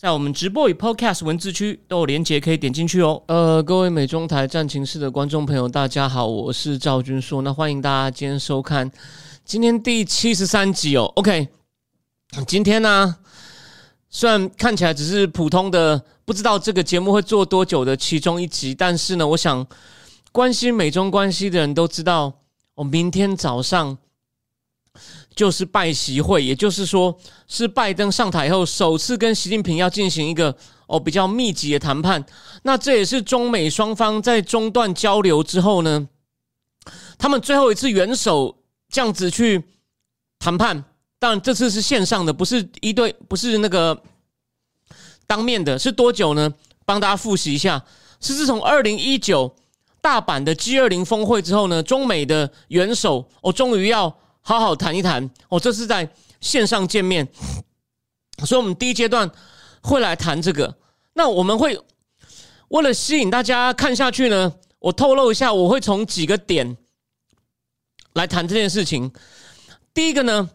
在我们直播与 Podcast 文字区都有连结，可以点进去哦。呃，各位美中台战情室的观众朋友，大家好，我是赵君硕。那欢迎大家今天收看今天第七十三集哦。OK，今天呢，虽然看起来只是普通的，不知道这个节目会做多久的其中一集，但是呢，我想关心美中关系的人都知道，我明天早上。就是拜习会，也就是说，是拜登上台后首次跟习近平要进行一个哦比较密集的谈判。那这也是中美双方在中断交流之后呢，他们最后一次元首这样子去谈判。当然，这次是线上的，不是一对，不是那个当面的。是多久呢？帮大家复习一下，是自从二零一九大阪的 G 二零峰会之后呢，中美的元首哦终于要。好好谈一谈哦，这是在线上见面，所以我们第一阶段会来谈这个。那我们会为了吸引大家看下去呢，我透露一下，我会从几个点来谈这件事情。第一个呢，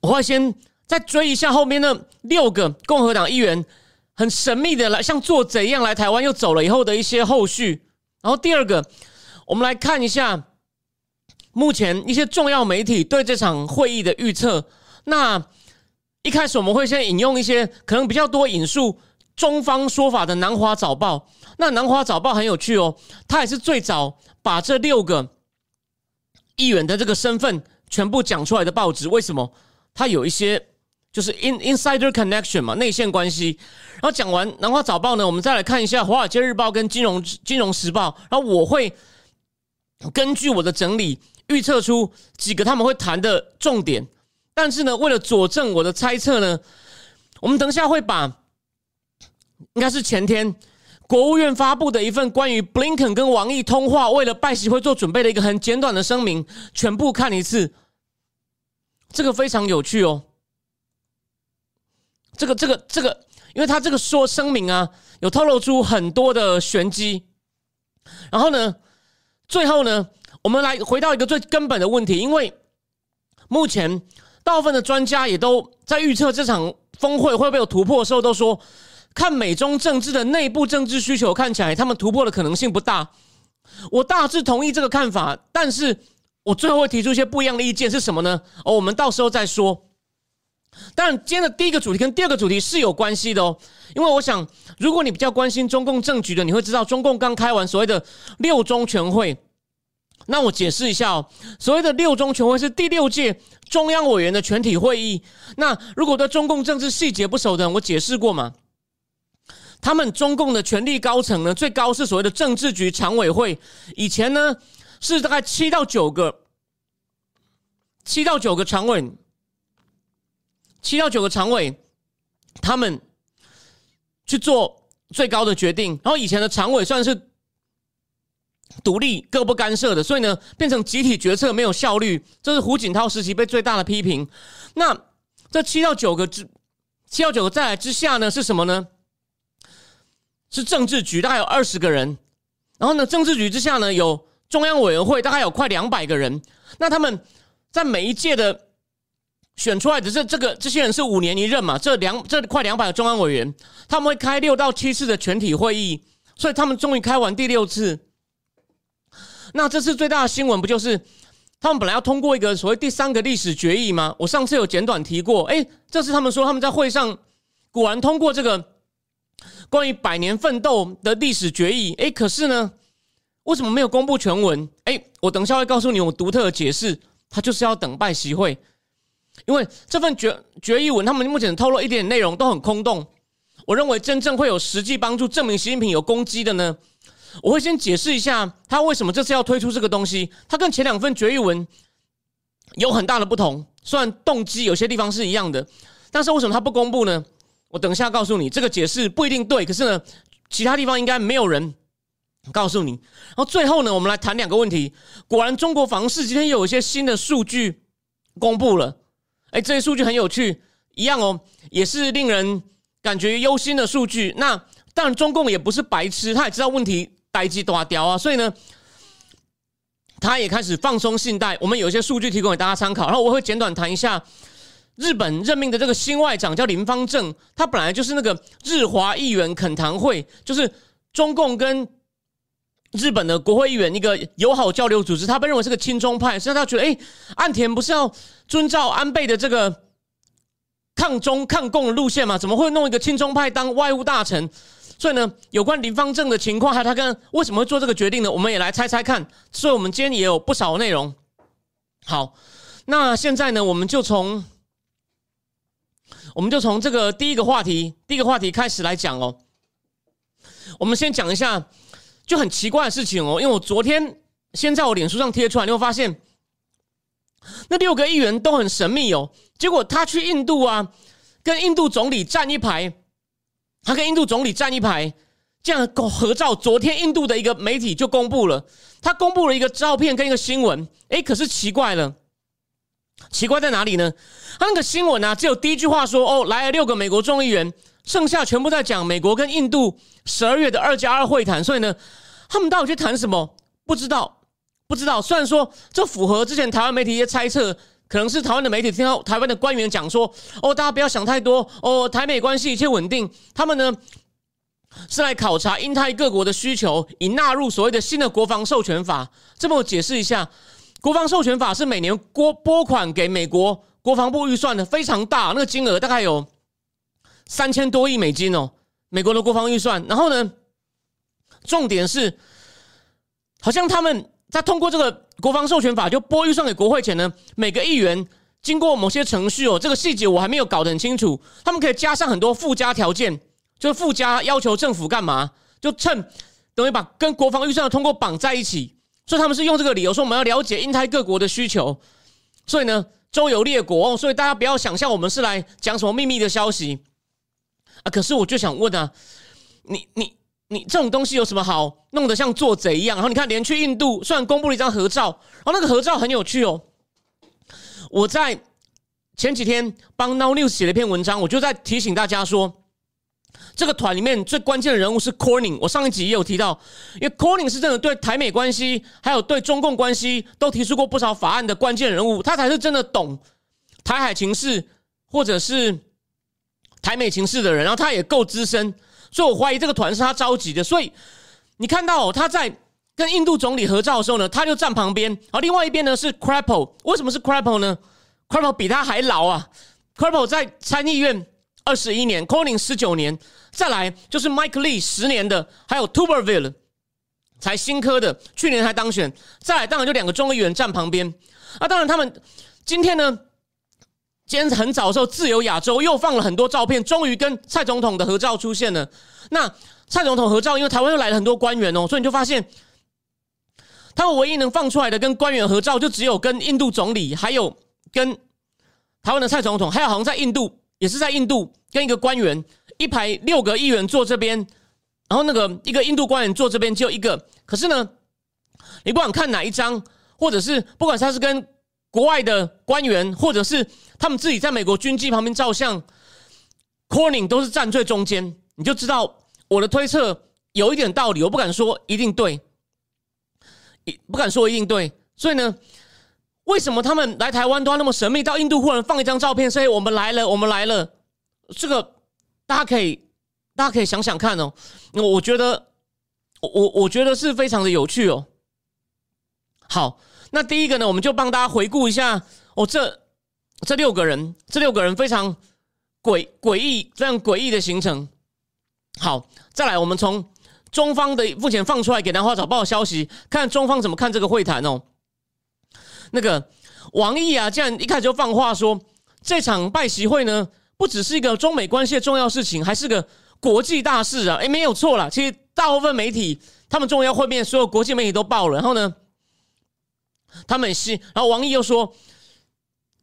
我会先再追一下后面那六个共和党议员很神秘的来像做贼一样来台湾又走了以后的一些后续。然后第二个，我们来看一下。目前一些重要媒体对这场会议的预测，那一开始我们会先引用一些可能比较多引述中方说法的《南华早报》。那《南华早报》很有趣哦，它也是最早把这六个议员的这个身份全部讲出来的报纸。为什么？它有一些就是 in insider connection 嘛，内线关系。然后讲完《南华早报》呢，我们再来看一下《华尔街日报》跟《金融金融时报》。然后我会根据我的整理。预测出几个他们会谈的重点，但是呢，为了佐证我的猜测呢，我们等下会把应该是前天国务院发布的一份关于布林肯跟王毅通话，为了拜习会做准备的一个很简短的声明，全部看一次。这个非常有趣哦，这个这个这个，因为他这个说声明啊，有透露出很多的玄机，然后呢，最后呢。我们来回到一个最根本的问题，因为目前大部分的专家也都在预测这场峰会会不会有突破的时候，都说看美中政治的内部政治需求，看起来他们突破的可能性不大。我大致同意这个看法，但是我最后会提出一些不一样的意见，是什么呢？哦，我们到时候再说。但今天的第一个主题跟第二个主题是有关系的哦，因为我想，如果你比较关心中共政局的，你会知道中共刚开完所谓的六中全会。那我解释一下哦，所谓的六中全会是第六届中央委员的全体会议。那如果对中共政治细节不熟的人，我解释过嘛？他们中共的权力高层呢，最高是所谓的政治局常委会，以前呢是大概七到九个，七到九个常委，七到九个常委，他们去做最高的决定。然后以前的常委算是。独立各不干涉的，所以呢，变成集体决策没有效率，这是胡锦涛时期被最大的批评。那这七到九个之七到九个再来之下呢，是什么呢？是政治局，大概有二十个人。然后呢，政治局之下呢，有中央委员会，大概有快两百个人。那他们在每一届的选出来的这这个这些人是五年一任嘛？这两这快两百个中央委员，他们会开六到七次的全体会议，所以他们终于开完第六次。那这次最大的新闻不就是他们本来要通过一个所谓第三个历史决议吗？我上次有简短提过，哎，这次他们说他们在会上果然通过这个关于百年奋斗的历史决议，哎，可是呢，为什么没有公布全文？哎，我等一下会告诉你我独特的解释，他就是要等拜习会，因为这份决决议文他们目前透露一点内容都很空洞，我认为真正会有实际帮助证明习近平有攻击的呢？我会先解释一下他为什么这次要推出这个东西。他跟前两份决议文有很大的不同，虽然动机有些地方是一样的，但是为什么他不公布呢？我等一下告诉你，这个解释不一定对。可是呢，其他地方应该没有人告诉你。然后最后呢，我们来谈两个问题。果然，中国房市今天又有一些新的数据公布了。哎，这些数据很有趣，一样哦，也是令人感觉忧心的数据。那当然，中共也不是白痴，他也知道问题呆机大雕啊，所以呢，他也开始放松信贷。我们有一些数据提供给大家参考，然后我会简短谈一下日本任命的这个新外长叫林方正，他本来就是那个日华议员恳谈会，就是中共跟。日本的国会议员一个友好交流组织，他被认为是个亲中派，所以他觉得，哎，岸田不是要遵照安倍的这个抗中抗共的路线吗？怎么会弄一个亲中派当外务大臣？所以呢，有关林方正的情况，还有他跟为什么会做这个决定呢？我们也来猜猜看。所以，我们今天也有不少内容。好，那现在呢，我们就从我们就从这个第一个话题，第一个话题开始来讲哦。我们先讲一下。就很奇怪的事情哦，因为我昨天先在我脸书上贴出来，你会发现那六个议员都很神秘哦。结果他去印度啊，跟印度总理站一排，他跟印度总理站一排，这样合照。昨天印度的一个媒体就公布了，他公布了一个照片跟一个新闻。哎，可是奇怪了，奇怪在哪里呢？他那个新闻啊，只有第一句话说：“哦，来了六个美国众议员。”剩下全部在讲美国跟印度十二月的二加二会谈，所以呢，他们到底去谈什么？不知道，不知道。虽然说这符合之前台湾媒体一些猜测，可能是台湾的媒体听到台湾的官员讲说：“哦，大家不要想太多，哦，台美关系一切稳定。”他们呢是来考察英泰各国的需求，以纳入所谓的新的国防授权法。这么解释一下，国防授权法是每年拨拨款给美国国防部预算的，非常大，那个金额大概有。三千多亿美金哦，美国的国防预算。然后呢，重点是，好像他们在通过这个国防授权法就拨预算给国会前呢，每个议员经过某些程序哦，这个细节我还没有搞得很清楚。他们可以加上很多附加条件，就附加要求政府干嘛，就趁等于把跟国防预算的通过绑在一起。所以他们是用这个理由说我们要了解印太各国的需求。所以呢，周游列国，所以大家不要想象我们是来讲什么秘密的消息。啊！可是我就想问啊，你你你这种东西有什么好弄得像做贼一样？然后你看，连去印度，虽然公布了一张合照，然后那个合照很有趣哦。我在前几天帮 Now News 写了一篇文章，我就在提醒大家说，这个团里面最关键的人物是 Corning。我上一集也有提到，因为 Corning 是真的对台美关系还有对中共关系都提出过不少法案的关键人物，他才是真的懂台海情势，或者是。台美情势的人，然后他也够资深，所以我怀疑这个团是他召集的。所以你看到他在跟印度总理合照的时候呢，他就站旁边。而，另外一边呢是 c r a p p l e 为什么是 c r a p p l e 呢 c r a p p l e 比他还老啊 c r a p p l e 在参议院二十一年 c o n i n 十九年，再来就是 Mike Lee 十年的，还有 Tuberville 才新科的，去年才当选。再来当然就两个众议员站旁边。啊，当然他们今天呢。今天很早的时候，自由亚洲又放了很多照片，终于跟蔡总统的合照出现了。那蔡总统合照，因为台湾又来了很多官员哦，所以你就发现，他们唯一能放出来的跟官员合照，就只有跟印度总理，还有跟台湾的蔡总统，还有好像在印度，也是在印度跟一个官员一排六个议员坐这边，然后那个一个印度官员坐这边，只有一个。可是呢，你不管看哪一张，或者是不管他是跟国外的官员，或者是他们自己在美国军机旁边照相，Corning 都是站最中间，你就知道我的推测有一点道理。我不敢说一定对，一不敢说一定对。所以呢，为什么他们来台湾都要那么神秘？到印度忽然放一张照片，所以我们来了，我们来了。这个大家可以大家可以想想看哦。我觉得我我我觉得是非常的有趣哦。好，那第一个呢，我们就帮大家回顾一下哦，这。这六个人，这六个人非常诡诡异，非常诡异的行程。好，再来，我们从中方的目前放出来给南华早报消息，看中方怎么看这个会谈哦。那个王毅啊，竟然一开始就放话说，这场拜习会呢，不只是一个中美关系的重要事情，还是个国际大事啊！诶，没有错了，其实大部分媒体他们重要会面，所有国际媒体都报了。然后呢，他们是，然后王毅又说。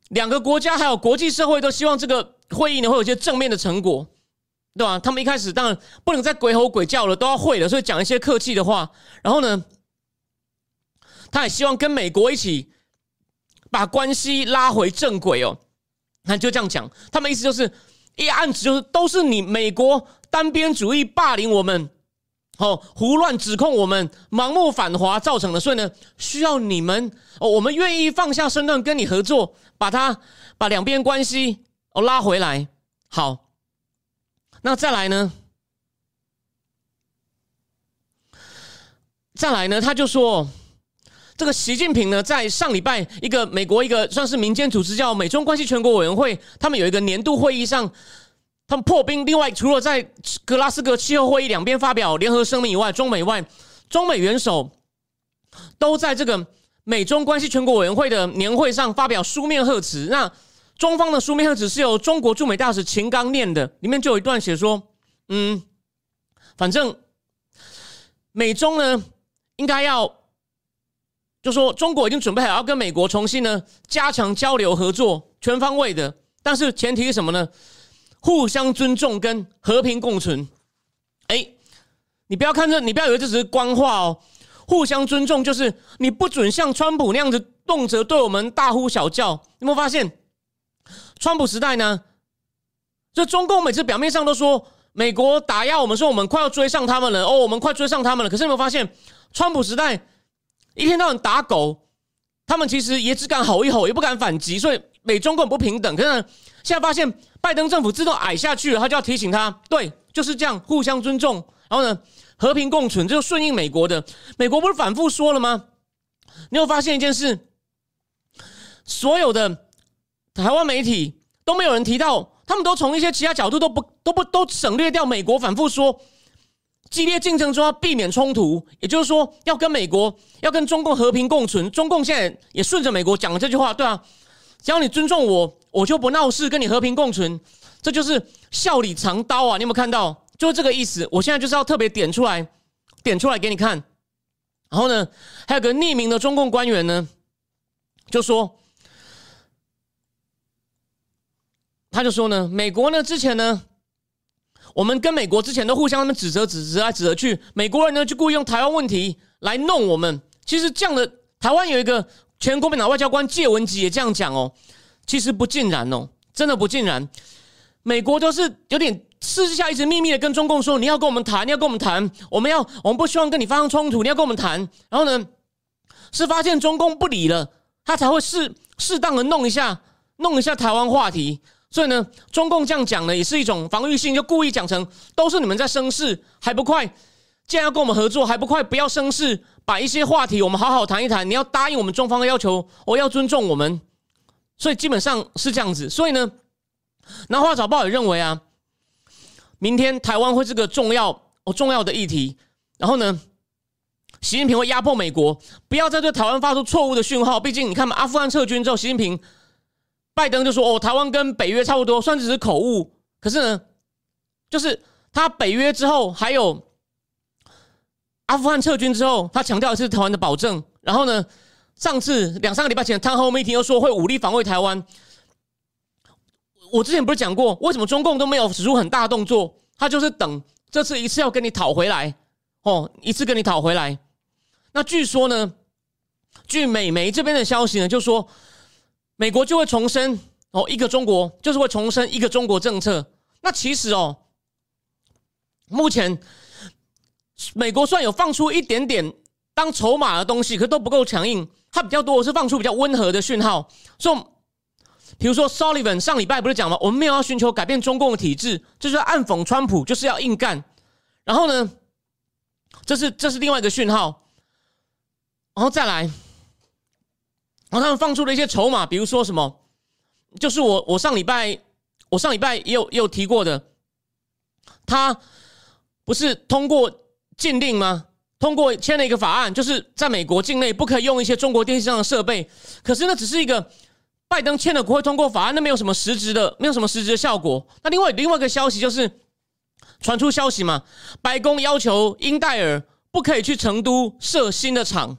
两个国家还有国际社会都希望这个会议呢会有一些正面的成果。对吧？他们一开始当然不能再鬼吼鬼叫了，都要会了，所以讲一些客气的话。然后呢，他也希望跟美国一起把关系拉回正轨哦。那就这样讲，他们意思就是一暗指就是都是你美国单边主义霸凌我们，哦，胡乱指控我们，盲目反华造成的。所以呢，需要你们哦，我们愿意放下身段跟你合作，把他把两边关系哦拉回来。好。那再来呢？再来呢？他就说，这个习近平呢，在上礼拜一个美国一个算是民间组织叫美中关系全国委员会，他们有一个年度会议上，他们破冰。另外，除了在格拉斯哥气候会议两边发表联合声明以外，中美外中美元首都在这个美中关系全国委员会的年会上发表书面贺词。那中方的书面贺词是由中国驻美大使秦刚念的，里面就有一段写说：“嗯，反正美中呢，应该要就说中国已经准备好要跟美国重新呢加强交流合作，全方位的。但是前提是什么呢？互相尊重跟和平共存。哎，你不要看这，你不要以为这只是官话哦。互相尊重就是你不准像川普那样子动辄对我们大呼小叫。有没有发现？”川普时代呢，这中共每次表面上都说美国打压我们，说我们快要追上他们了哦，我们快追上他们了。可是有没有发现，川普时代一天到晚打狗，他们其实也只敢吼一吼，也不敢反击，所以美中共不平等。可是现在发现拜登政府自动矮下去了，他就要提醒他，对，就是这样，互相尊重，然后呢，和平共存，就顺应美国的。美国不是反复说了吗？你有发现一件事，所有的。台湾媒体都没有人提到，他们都从一些其他角度都不都不都省略掉。美国反复说，激烈竞争中要避免冲突，也就是说要跟美国要跟中共和平共存。中共现在也顺着美国讲了这句话，对啊，只要你尊重我，我就不闹事，跟你和平共存。这就是笑里藏刀啊！你有没有看到？就是这个意思。我现在就是要特别点出来，点出来给你看。然后呢，还有个匿名的中共官员呢，就说。他就说呢，美国呢之前呢，我们跟美国之前都互相他们指责指责来指责去，美国人呢就故意用台湾问题来弄我们。其实这样的台湾有一个前国民党外交官谢文吉也这样讲哦，其实不尽然哦，真的不尽然。美国都是有点私下一直秘密的跟中共说，你要跟我们谈，你要跟我们谈，我们要我们不希望跟你发生冲突，你要跟我们谈。然后呢，是发现中共不理了，他才会适适当的弄一下弄一下台湾话题。所以呢，中共这样讲呢，也是一种防御性，就故意讲成都是你们在生事，还不快？既然要跟我们合作，还不快？不要生事，把一些话题我们好好谈一谈。你要答应我们中方的要求，我要尊重我们。所以基本上是这样子。所以呢，南华早报也认为啊，明天台湾会是个重要哦重要的议题。然后呢，习近平会压迫美国，不要再对台湾发出错误的讯号。毕竟你看嘛，阿富汗撤军之后，习近平。拜登就说：“哦，台湾跟北约差不多，算只是口误。可是呢，就是他北约之后，还有阿富汗撤军之后，他强调的是台湾的保证。然后呢，上次两三个礼拜前，他后媒体又说会武力防卫台湾。我之前不是讲过，为什么中共都没有使出很大动作？他就是等这次一次要跟你讨回来哦，一次跟你讨回来。那据说呢，据美媒这边的消息呢，就说。”美国就会重申哦，一个中国就是会重申一个中国政策。那其实哦，目前美国算有放出一点点当筹码的东西，可都不够强硬。它比较多我是放出比较温和的讯号。说，比如说 Sullivan 上礼拜不是讲吗？我们没有要寻求改变中共的体制，就是暗讽川普，就是要硬干。然后呢，这是这是另外一个讯号。然后再来。然后他们放出了一些筹码，比如说什么，就是我我上礼拜我上礼拜也有也有提过的，他不是通过禁令吗？通过签了一个法案，就是在美国境内不可以用一些中国电信上的设备。可是那只是一个拜登签了国会通过法案，那没有什么实质的，没有什么实质的效果。那另外另外一个消息就是传出消息嘛，白宫要求英戴尔不可以去成都设新的厂。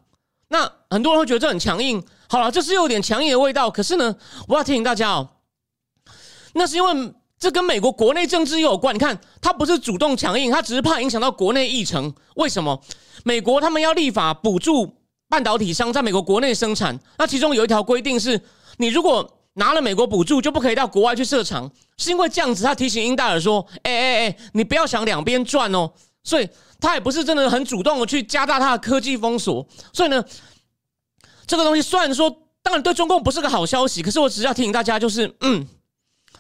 那很多人会觉得这很强硬。好了，这是有点强硬的味道。可是呢，我要提醒大家哦，那是因为这跟美国国内政治有关。你看，他不是主动强硬，他只是怕影响到国内议程。为什么？美国他们要立法补助半导体商在美国国内生产，那其中有一条规定是，你如果拿了美国补助，就不可以到国外去设厂。是因为这样子，他提醒英戴尔说：“哎哎哎，你不要想两边赚哦。”所以他也不是真的很主动的去加大他的科技封锁。所以呢，这个东西虽然说，当然对中共不是个好消息，可是我只是要提醒大家，就是嗯。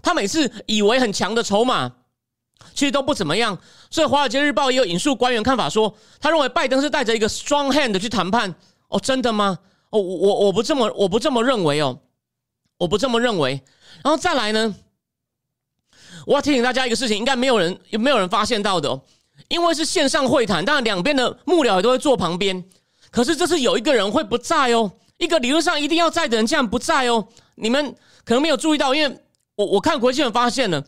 他每次以为很强的筹码，其实都不怎么样。所以《华尔街日报》也有引述官员看法说，他认为拜登是带着一个 strong hand 去谈判。哦，真的吗？哦，我我我不这么我不这么认为哦，我不这么认为。然后再来呢，我要提醒大家一个事情，应该没有人有没有人发现到的哦，因为是线上会谈，当然两边的幕僚也都会坐旁边。可是这次有一个人会不在哦，一个理论上一定要在的人竟然不在哦。你们可能没有注意到，因为。我我看国际新闻发现了，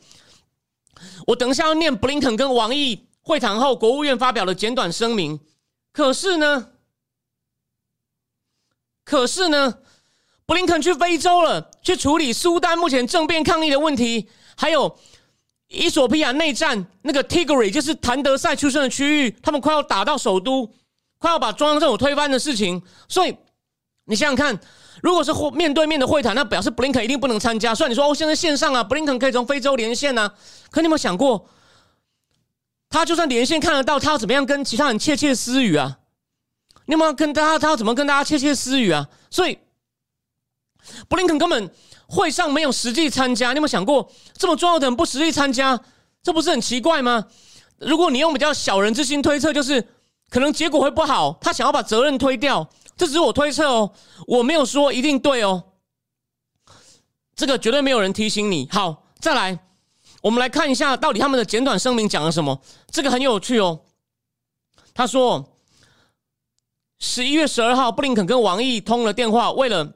我等一下要念布林肯跟王毅会谈后，国务院发表了简短声明。可是呢，可是呢，布林肯去非洲了，去处理苏丹目前政变抗议的问题，还有伊索比亚内战那个 Tigray，就是谭德赛出生的区域，他们快要打到首都，快要把中央政府推翻的事情。所以你想想看。如果是会面对面的会谈，那表示布林肯一定不能参加。虽然你说哦，现在线上啊，布林肯可以从非洲连线呢，可你有没有想过，他就算连线看得到，他要怎么样跟其他人窃窃私语啊？你有没有跟大家，他要怎么跟大家窃窃私语啊？所以，布林肯根本会上没有实际参加。你有没有想过，这么重要的人不实际参加，这不是很奇怪吗？如果你用比较小人之心推测，就是可能结果会不好，他想要把责任推掉。这只是我推测哦，我没有说一定对哦。这个绝对没有人提醒你。好，再来，我们来看一下到底他们的简短声明讲了什么。这个很有趣哦。他说，十一月十二号，布林肯跟王毅通了电话，为了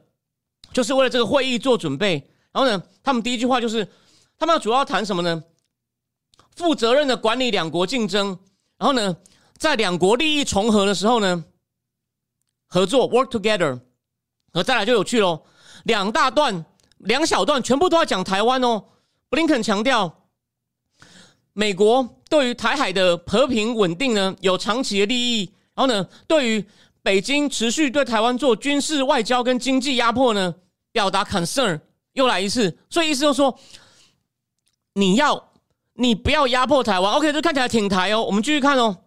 就是为了这个会议做准备。然后呢，他们第一句话就是，他们主要谈什么呢？负责任的管理两国竞争。然后呢，在两国利益重合的时候呢？合作，work together，和再来就有趣喽。两大段，两小段，全部都要讲台湾哦。布林肯强调，美国对于台海的和平稳定呢有长期的利益。然后呢，对于北京持续对台湾做军事、外交跟经济压迫呢，表达 concern。又来一次，所以意思就是说，你要你不要压迫台湾。OK，这看起来挺台哦。我们继续看哦。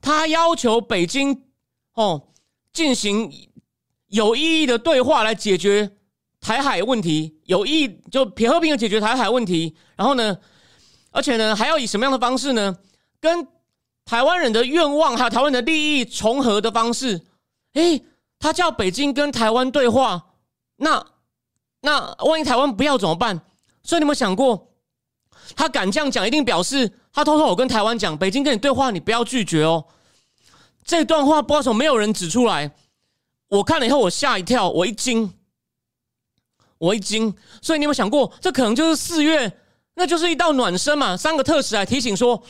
他要求北京哦。进行有意义的对话来解决台海问题，有意义就平和平的解决台海问题。然后呢，而且呢，还要以什么样的方式呢？跟台湾人的愿望还有台湾的利益重合的方式。诶，他叫北京跟台湾对话，那那万一台湾不要怎么办？所以你有没有想过，他敢这样讲，一定表示他偷偷我跟台湾讲，北京跟你对话，你不要拒绝哦。这段话不知道什么没有人指出来，我看了以后我吓一跳，我一惊，我一惊。所以你有没有想过，这可能就是四月，那就是一道暖身嘛？三个特使来提醒说，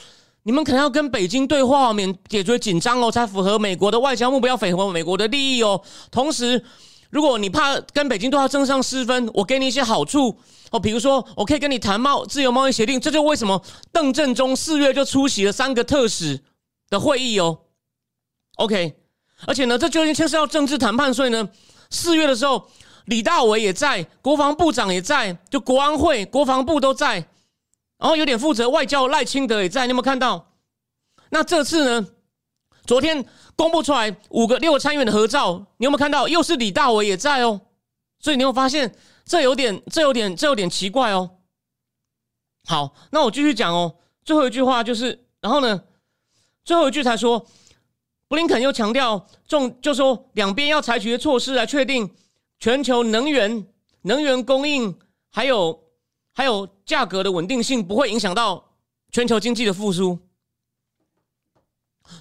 你们可能要跟北京对话，免解决紧张哦，才符合美国的外交目标，符合美国的利益哦。同时，如果你怕跟北京对话争上失分，我给你一些好处哦，比如说我可以跟你谈贸自由贸易协定，这就为什么邓正中四月就出席了三个特使的会议哦。OK，而且呢，这究竟牵涉到政治谈判，所以呢，四月的时候，李大伟也在，国防部长也在，就国安会、国防部都在，然后有点负责外交赖清德也在，你有没有看到？那这次呢，昨天公布出来五个六个参议员的合照，你有没有看到？又是李大伟也在哦，所以你有发现这有点，这有点，这有点奇怪哦。好，那我继续讲哦，最后一句话就是，然后呢，最后一句才说。布林肯又强调，重就说两边要采取的措施来确定全球能源能源供应，还有还有价格的稳定性，不会影响到全球经济的复苏。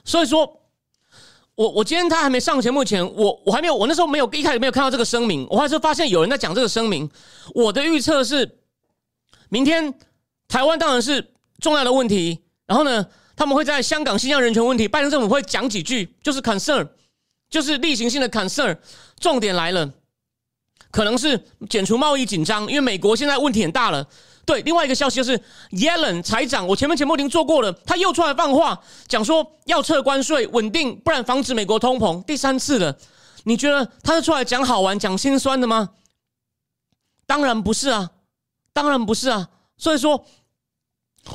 所以说，我我今天他还没上节目前，我我还没有，我那时候没有一开始没有看到这个声明，我还是发现有人在讲这个声明。我的预测是，明天台湾当然是重要的问题，然后呢？他们会在香港、新疆人权问题，拜登政府会讲几句，就是 concern，就是例行性的 concern。重点来了，可能是减除贸易紧张，因为美国现在问题很大了，对，另外一个消息就是 Yellen 财长，我前面节目已经做过了，他又出来放话，讲说要撤关税，稳定，不然防止美国通膨。第三次了，你觉得他是出来讲好玩、讲心酸的吗？当然不是啊，当然不是啊。所以说，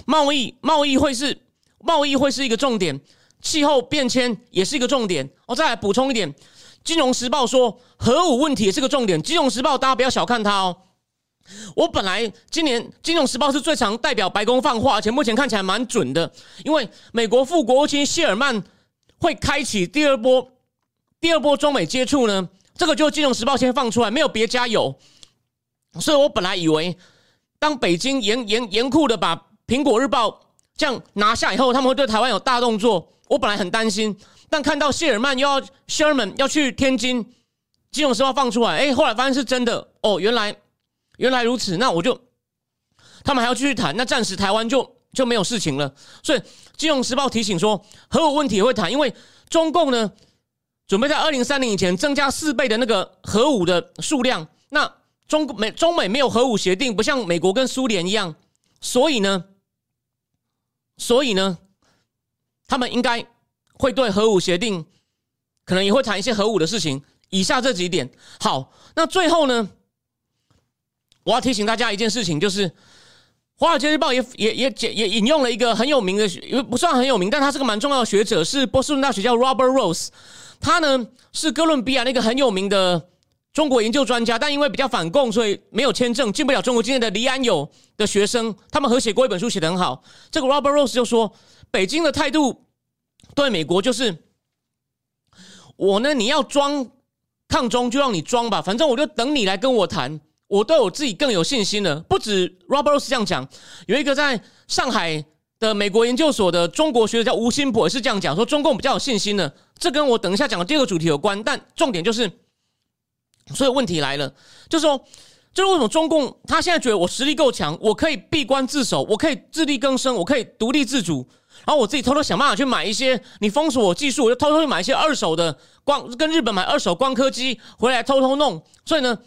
贸易贸易会是贸易会是一个重点，气候变迁也是一个重点。我再来补充一点。《金融时报》说核武问题也是个重点，《金融时报》大家不要小看它哦。我本来今年《金融时报》是最常代表白宫放话，而且目前看起来蛮准的，因为美国副国务卿谢尔曼会开启第二波第二波中美接触呢。这个就《金融时报》先放出来，没有别家有。所以我本来以为，当北京严严严酷的把《苹果日报》这样拿下以后，他们会对台湾有大动作。我本来很担心。但看到谢尔曼又要谢尔曼要去天津，金融时报放出来，哎，后来发现是真的哦，原来原来如此，那我就他们还要继续谈，那暂时台湾就就没有事情了。所以金融时报提醒说，核武问题也会谈，因为中共呢准备在二零三零以前增加四倍的那个核武的数量。那中美中美没有核武协定，不像美国跟苏联一样，所以呢，所以呢，他们应该。会对核武协定可能也会谈一些核武的事情。以下这几点，好，那最后呢，我要提醒大家一件事情，就是《华尔街日报》也也也也引用了一个很有名的，因为不算很有名，但他是个蛮重要的学者，是波士顿大学叫 Robert Rose。他呢是哥伦比亚那个很有名的中国研究专家，但因为比较反共，所以没有签证进不了中国境内的黎安友的学生，他们合写过一本书，写得很好。这个 Robert Rose 就说，北京的态度。对美国就是我呢，你要装抗中就让你装吧，反正我就等你来跟我谈。我对我自己更有信心了。不止 Robert Rose 这样讲，有一个在上海的美国研究所的中国学者叫吴新博也是这样讲，说中共比较有信心的。这跟我等一下讲的第二个主题有关，但重点就是，所以问题来了，就是说，就是为什么中共他现在觉得我实力够强，我可以闭关自守，我可以自力更生，我可以独立自主。然后我自己偷偷想办法去买一些，你封锁我技术，我就偷偷去买一些二手的光，跟日本买二手光刻机回来偷偷弄。所以呢，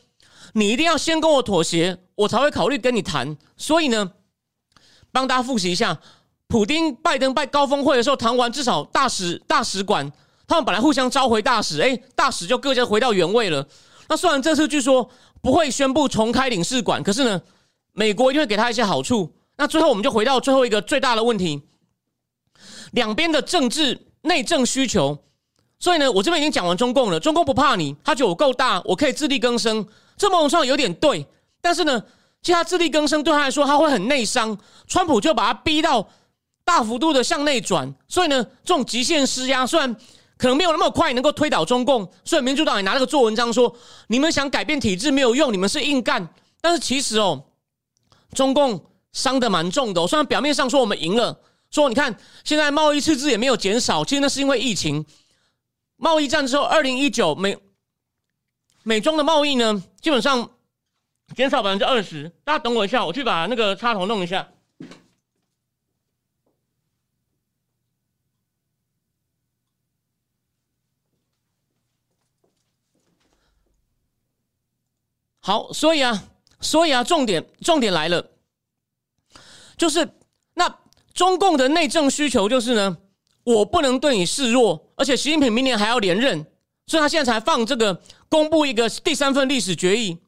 你一定要先跟我妥协，我才会考虑跟你谈。所以呢，帮大家复习一下，普丁、拜登拜高峰会的时候谈完，至少大使大使馆他们本来互相召回大使，哎，大使就各家回到原位了。那虽然这次据说不会宣布重开领事馆，可是呢，美国一定会给他一些好处。那最后我们就回到最后一个最大的问题。两边的政治内政需求，所以呢，我这边已经讲完中共了。中共不怕你，他觉得我够大，我可以自力更生。这某种上有点对，但是呢，其实他自力更生对他来说，他会很内伤。川普就把他逼到大幅度的向内转，所以呢，这种极限施压，虽然可能没有那么快能够推倒中共，所以民主党也拿那个做文章说，你们想改变体制没有用，你们是硬干。但是其实哦，中共伤的蛮重的。虽然表面上说我们赢了。说，你看，现在贸易赤字也没有减少，其实那是因为疫情。贸易战之后，二零一九美美中的贸易呢，基本上减少百分之二十。大家等我一下，我去把那个插头弄一下。好，所以啊，所以啊，重点重点来了，就是那。中共的内政需求就是呢，我不能对你示弱，而且习近平明年还要连任，所以他现在才放这个公布一个第三份历史决议，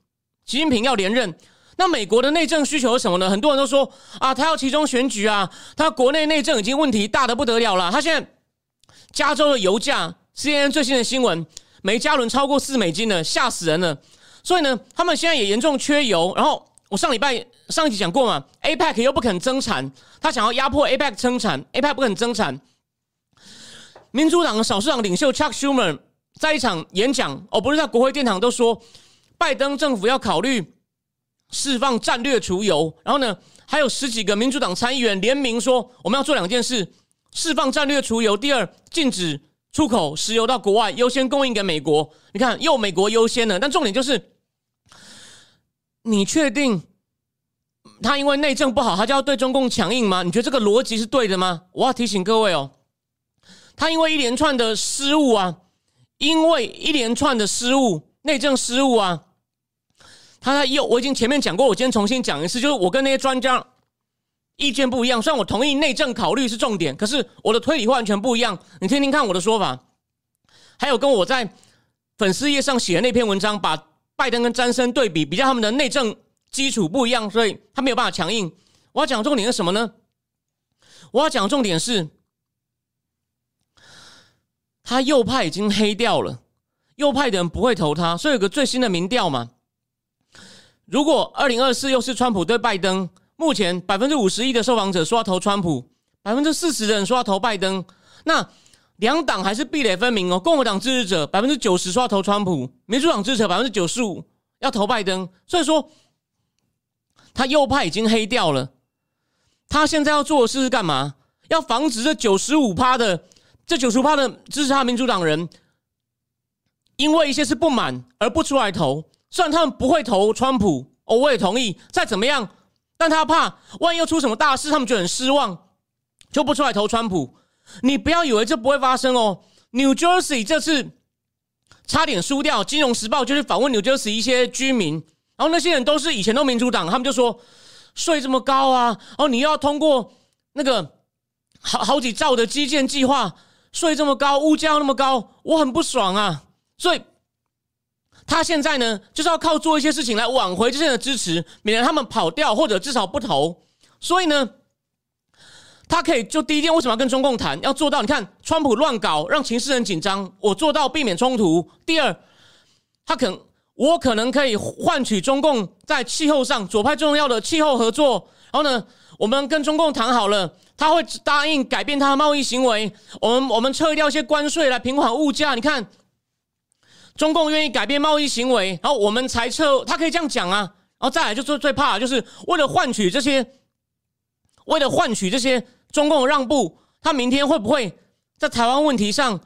习近平要连任。那美国的内政需求是什么呢？很多人都说啊，他要其中选举啊，他国内内政已经问题大的不得了了。他现在加州的油价，CNN 最新的新闻，每加仑超过四美金了，吓死人了。所以呢，他们现在也严重缺油，然后。我上礼拜上一集讲过嘛，APEC 又不肯增产，他想要压迫 APEC 增产，APEC 不肯增产。民主党的少数党领袖 Chuck Schumer 在一场演讲，哦，不是在国会殿堂都说，拜登政府要考虑释放战略储油，然后呢，还有十几个民主党参议员联名说，我们要做两件事：释放战略储油，第二，禁止出口石油到国外，优先供应给美国。你看，又美国优先了，但重点就是。你确定他因为内政不好，他就要对中共强硬吗？你觉得这个逻辑是对的吗？我要提醒各位哦，他因为一连串的失误啊，因为一连串的失误，内政失误啊，他在又，我已经前面讲过，我今天重新讲一次，就是我跟那些专家意见不一样。虽然我同意内政考虑是重点，可是我的推理完全不一样。你听听看我的说法，还有跟我在粉丝页上写的那篇文章，把拜登跟詹森对比，比较他们的内政基础不一样，所以他没有办法强硬。我要讲重点是什么呢？我要讲重点是，他右派已经黑掉了，右派的人不会投他，所以有个最新的民调嘛。如果二零二四又是川普对拜登，目前百分之五十一的受访者说要投川普，百分之四十的人说要投拜登，那两党还是壁垒分明哦。共和党支持者百分之九十说要投川普，民主党支持者百分之九十五要投拜登，所以说他右派已经黑掉了。他现在要做的事是干嘛？要防止这九十五趴的这九十五趴的支持他民主党人，因为一些是不满而不出来投。虽然他们不会投川普，哦，我也同意。再怎么样，但他怕万一又出什么大事，他们就很失望，就不出来投川普。你不要以为这不会发生哦。New Jersey 这次差点输掉，《金融时报》就去访问 New Jersey 一些居民，然后那些人都是以前都民主党，他们就说税这么高啊，哦，你要通过那个好好几兆的基建计划，税这么高，物价那么高，我很不爽啊，所以。他现在呢，就是要靠做一些事情来挽回这些的支持，免得他们跑掉或者至少不投。所以呢，他可以就第一件为什么要跟中共谈？要做到，你看川普乱搞，让情势很紧张，我做到避免冲突。第二，他可能我可能可以换取中共在气候上左派重要的气候合作。然后呢，我们跟中共谈好了，他会答应改变他的贸易行为。我们我们撤掉一些关税来平缓物价。你看。中共愿意改变贸易行为，然后我们才撤。他可以这样讲啊，然后再来就是最怕，就是为了换取这些，为了换取这些中共让步，他明天会不会在台湾问题上？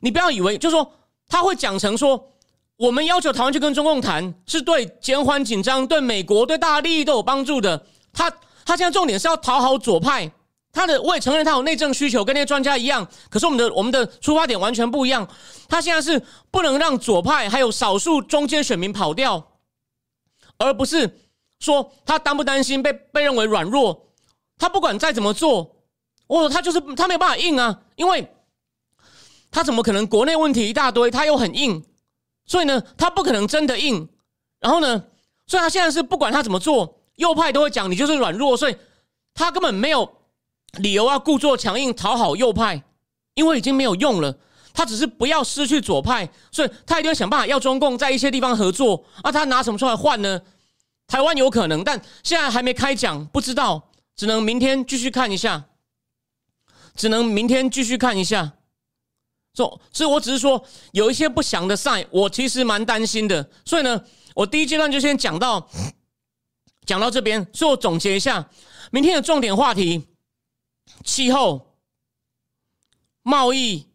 你不要以为，就是说他会讲成说，我们要求台湾去跟中共谈，是对减缓紧张、对美国、对大家利益都有帮助的。他他现在重点是要讨好左派。他的我也承认他有内政需求，跟那些专家一样。可是我们的我们的出发点完全不一样。他现在是不能让左派还有少数中间选民跑掉，而不是说他担不担心被被认为软弱。他不管再怎么做，哦他就是他没有办法硬啊，因为他怎么可能国内问题一大堆，他又很硬，所以呢，他不可能真的硬。然后呢，所以他现在是不管他怎么做，右派都会讲你就是软弱，所以他根本没有。理由要故作强硬讨好右派，因为已经没有用了。他只是不要失去左派，所以他一定要想办法要中共在一些地方合作。啊，他拿什么出来换呢？台湾有可能，但现在还没开讲，不知道，只能明天继续看一下。只能明天继续看一下。所所以，我只是说有一些不祥的赛，我其实蛮担心的。所以呢，我第一阶段就先讲到讲到这边。所以我总结一下明天的重点话题。气候、贸易、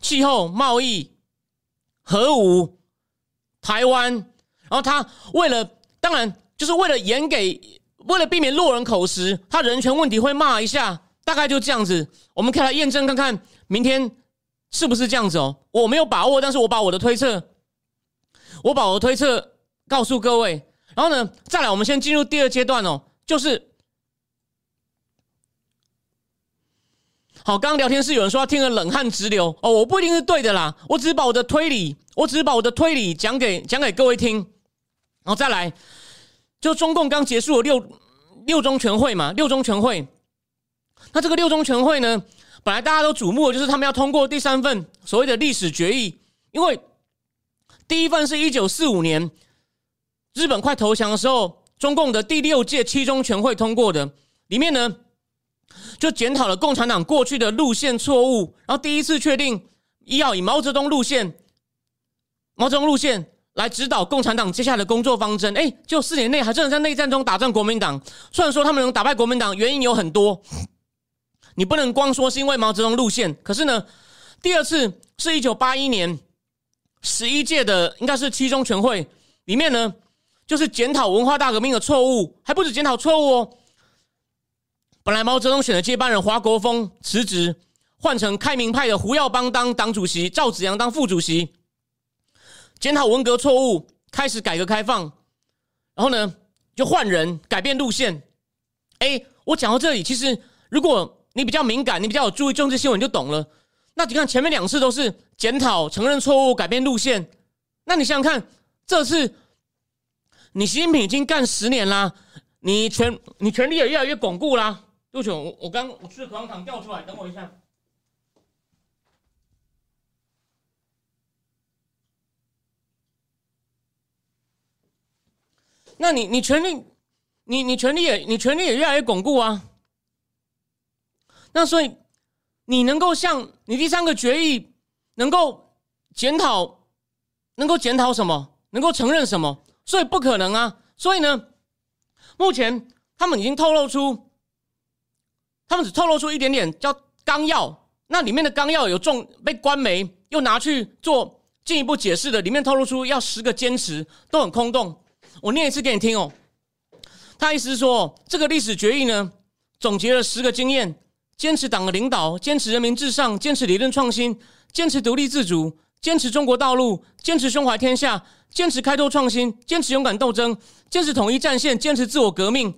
气候、贸易、核武、台湾，然后他为了，当然就是为了演给，为了避免落人口实，他人权问题会骂一下，大概就这样子。我们可以来验证看看，明天是不是这样子哦？我没有把握，但是我把我的推测，我把我的推测告诉各位。然后呢，再来，我们先进入第二阶段哦，就是。好，刚刚聊天室有人说他听了冷汗直流。哦，我不一定是对的啦，我只是把我的推理，我只是把我的推理讲给讲给各位听，然后再来，就中共刚结束了六六中全会嘛，六中全会，那这个六中全会呢，本来大家都瞩目的就是他们要通过第三份所谓的历史决议，因为第一份是一九四五年日本快投降的时候，中共的第六届七中全会通过的，里面呢。就检讨了共产党过去的路线错误，然后第一次确定要以毛泽东路线、毛泽东路线来指导共产党接下来的工作方针。哎，就四年内还真的在内战中打战国民党。虽然说他们能打败国民党，原因有很多，你不能光说是因为毛泽东路线。可是呢，第二次是一九八一年十一届的，应该是七中全会里面呢，就是检讨文化大革命的错误，还不止检讨错误哦。本来毛泽东选的接班人华国锋辞职，换成开明派的胡耀邦当党主席，赵紫阳当副主席，检讨文革错误，开始改革开放。然后呢就换人改变路线。哎，我讲到这里，其实如果你比较敏感，你比较有注意政治新闻，就懂了。那你看前面两次都是检讨、承认错误、改变路线，那你想想看，这次你习近平已经干十年啦，你权你权力也越来越巩固啦。对不起，我我刚我吃的口香糖掉出来，等我一下。那你你权力，你你权力也你权力也越来越巩固啊。那所以你能够向你第三个决议能够检讨，能够检讨什么？能够承认什么？所以不可能啊。所以呢，目前他们已经透露出。他们只透露出一点点叫纲要，那里面的纲要有重被官媒又拿去做进一步解释的，里面透露出要十个坚持都很空洞。我念一次给你听哦。他意思是说，这个历史决议呢，总结了十个经验：坚持党的领导，坚持人民至上，坚持理论创新，坚持独立自主，坚持中国道路，坚持胸怀天下，坚持开拓创新，坚持勇敢斗争，坚持统一战线，坚持自我革命。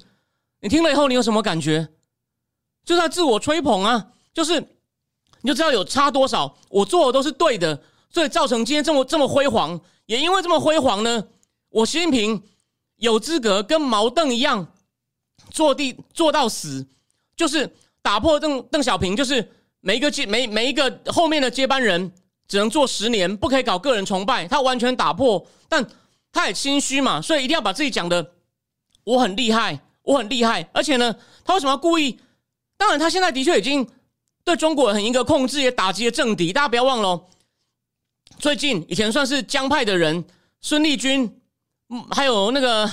你听了以后，你有什么感觉？就是自我吹捧啊，就是你就知道有差多少，我做的都是对的，所以造成今天这么这么辉煌。也因为这么辉煌呢，我习近平有资格跟毛邓一样坐地坐到死，就是打破邓邓小平，就是每一个接每每一个后面的接班人只能做十年，不可以搞个人崇拜，他完全打破。但他也心虚嘛，所以一定要把自己讲的我很厉害，我很厉害。而且呢，他为什么要故意？当然，他现在的确已经对中国很严格控制，也打击了政敌。大家不要忘了，最近以前算是江派的人，孙立军，还有那个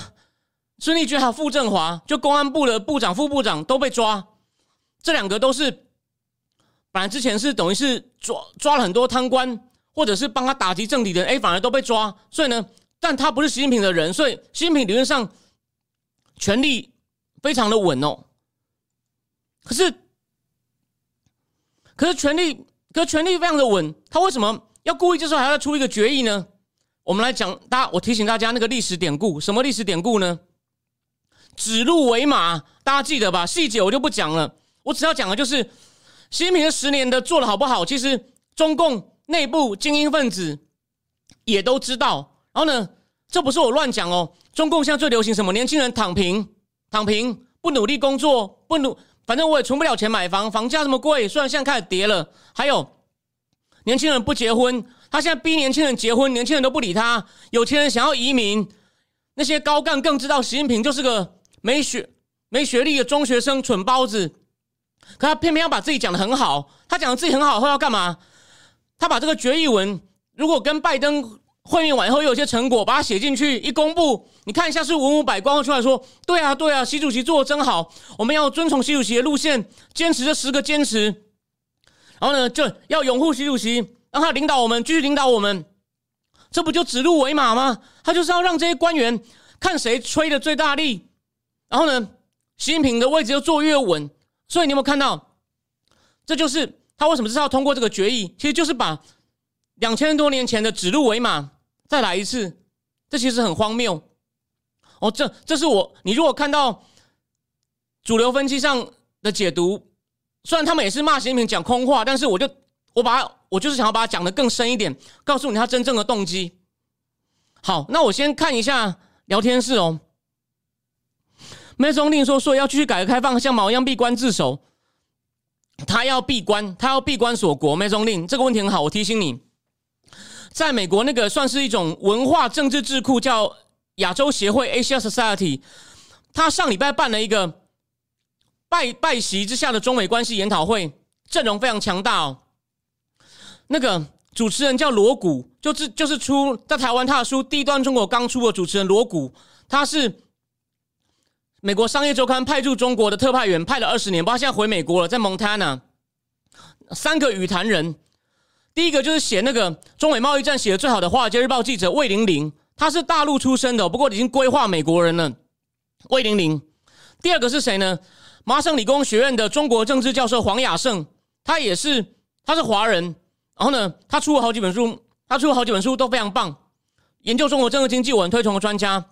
孙立军，还有傅政华，就公安部的部长、副部长都被抓。这两个都是本来之前是等于是抓抓了很多贪官，或者是帮他打击政敌的人，哎，反而都被抓。所以呢，但他不是习近平的人，所以习近平理论上权力非常的稳哦。可是，可是权力，可是权力非常的稳，他为什么要故意这时候还要出一个决议呢？我们来讲，大家，我提醒大家那个历史典故，什么历史典故呢？指鹿为马，大家记得吧？细节我就不讲了，我只要讲的就是习近平十年的做的好不好？其实中共内部精英分子也都知道。然后呢，这不是我乱讲哦。中共现在最流行什么？年轻人躺平，躺平，不努力工作，不努。反正我也存不了钱买房，房价这么贵。虽然现在开始跌了，还有年轻人不结婚，他现在逼年轻人结婚，年轻人都不理他。有钱人想要移民，那些高干更知道习近平就是个没学没学历的中学生蠢包子。可他偏偏要把自己讲的很好，他讲的自己很好后要干嘛？他把这个决议文如果跟拜登。会面完以后，又有些成果，把它写进去，一公布，你看一下，是文武百官出来说：“对啊，对啊，习主席做的真好，我们要遵从习主席的路线，坚持这十个坚持。”然后呢，就要拥护习主席，让他领导我们，继续领导我们。这不就指鹿为马吗？他就是要让这些官员看谁吹的最大力。然后呢，习近平的位置又坐越稳。所以你有没有看到？这就是他为什么是要通过这个决议，其实就是把。两千多年前的指鹿为马，再来一次，这其实很荒谬。哦，这这是我你如果看到主流分析上的解读，虽然他们也是骂习近平讲空话，但是我就我把我就是想要把它讲的更深一点，告诉你他真正的动机。好，那我先看一下聊天室哦。梅松令说说要继续改革开放，像毛一样闭关自守，他要闭关，他要闭关锁国。梅松令这个问题很好，我提醒你。在美国，那个算是一种文化政治智库，叫亚洲协会 （Asia Society）。他上礼拜办了一个拜拜席之下的中美关系研讨会，阵容非常强大哦。那个主持人叫罗谷，就是就是出在台湾他的书《低端中国》刚出的主持人罗谷，他是美国商业周刊派驻中国的特派员，派了二十年，不过现在回美国了，在蒙塔纳。三个语坛人。第一个就是写那个中美贸易战写的最好的《华尔街日报》记者魏玲玲，她是大陆出生的，不过已经规划美国人了。魏玲玲。第二个是谁呢？麻省理工学院的中国政治教授黄雅胜，他也是他是华人，然后呢，他出了好几本书，他出了好几本书都非常棒，研究中国政治经济我很推崇的专家。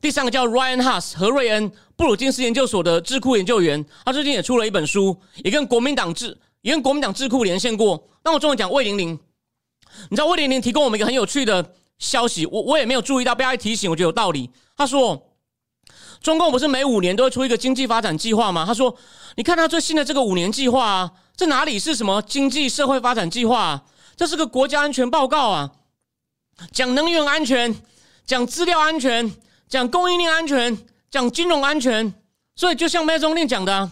第三个叫 Ryan Haas 何瑞恩，布鲁金斯研究所的智库研究员，他最近也出了一本书，也跟国民党智也跟国民党智库连线过。那我终于讲魏玲玲，你知道魏玲玲提供我们一个很有趣的消息，我我也没有注意到，被他提醒，我觉得有道理。他说。中共不是每五年都会出一个经济发展计划吗？他说：“你看他最新的这个五年计划啊，这哪里是什么经济社会发展计划？啊这是个国家安全报告啊！讲能源安全，讲资料安全，讲供应链安全，讲金融安全。所以就像麦中令讲的，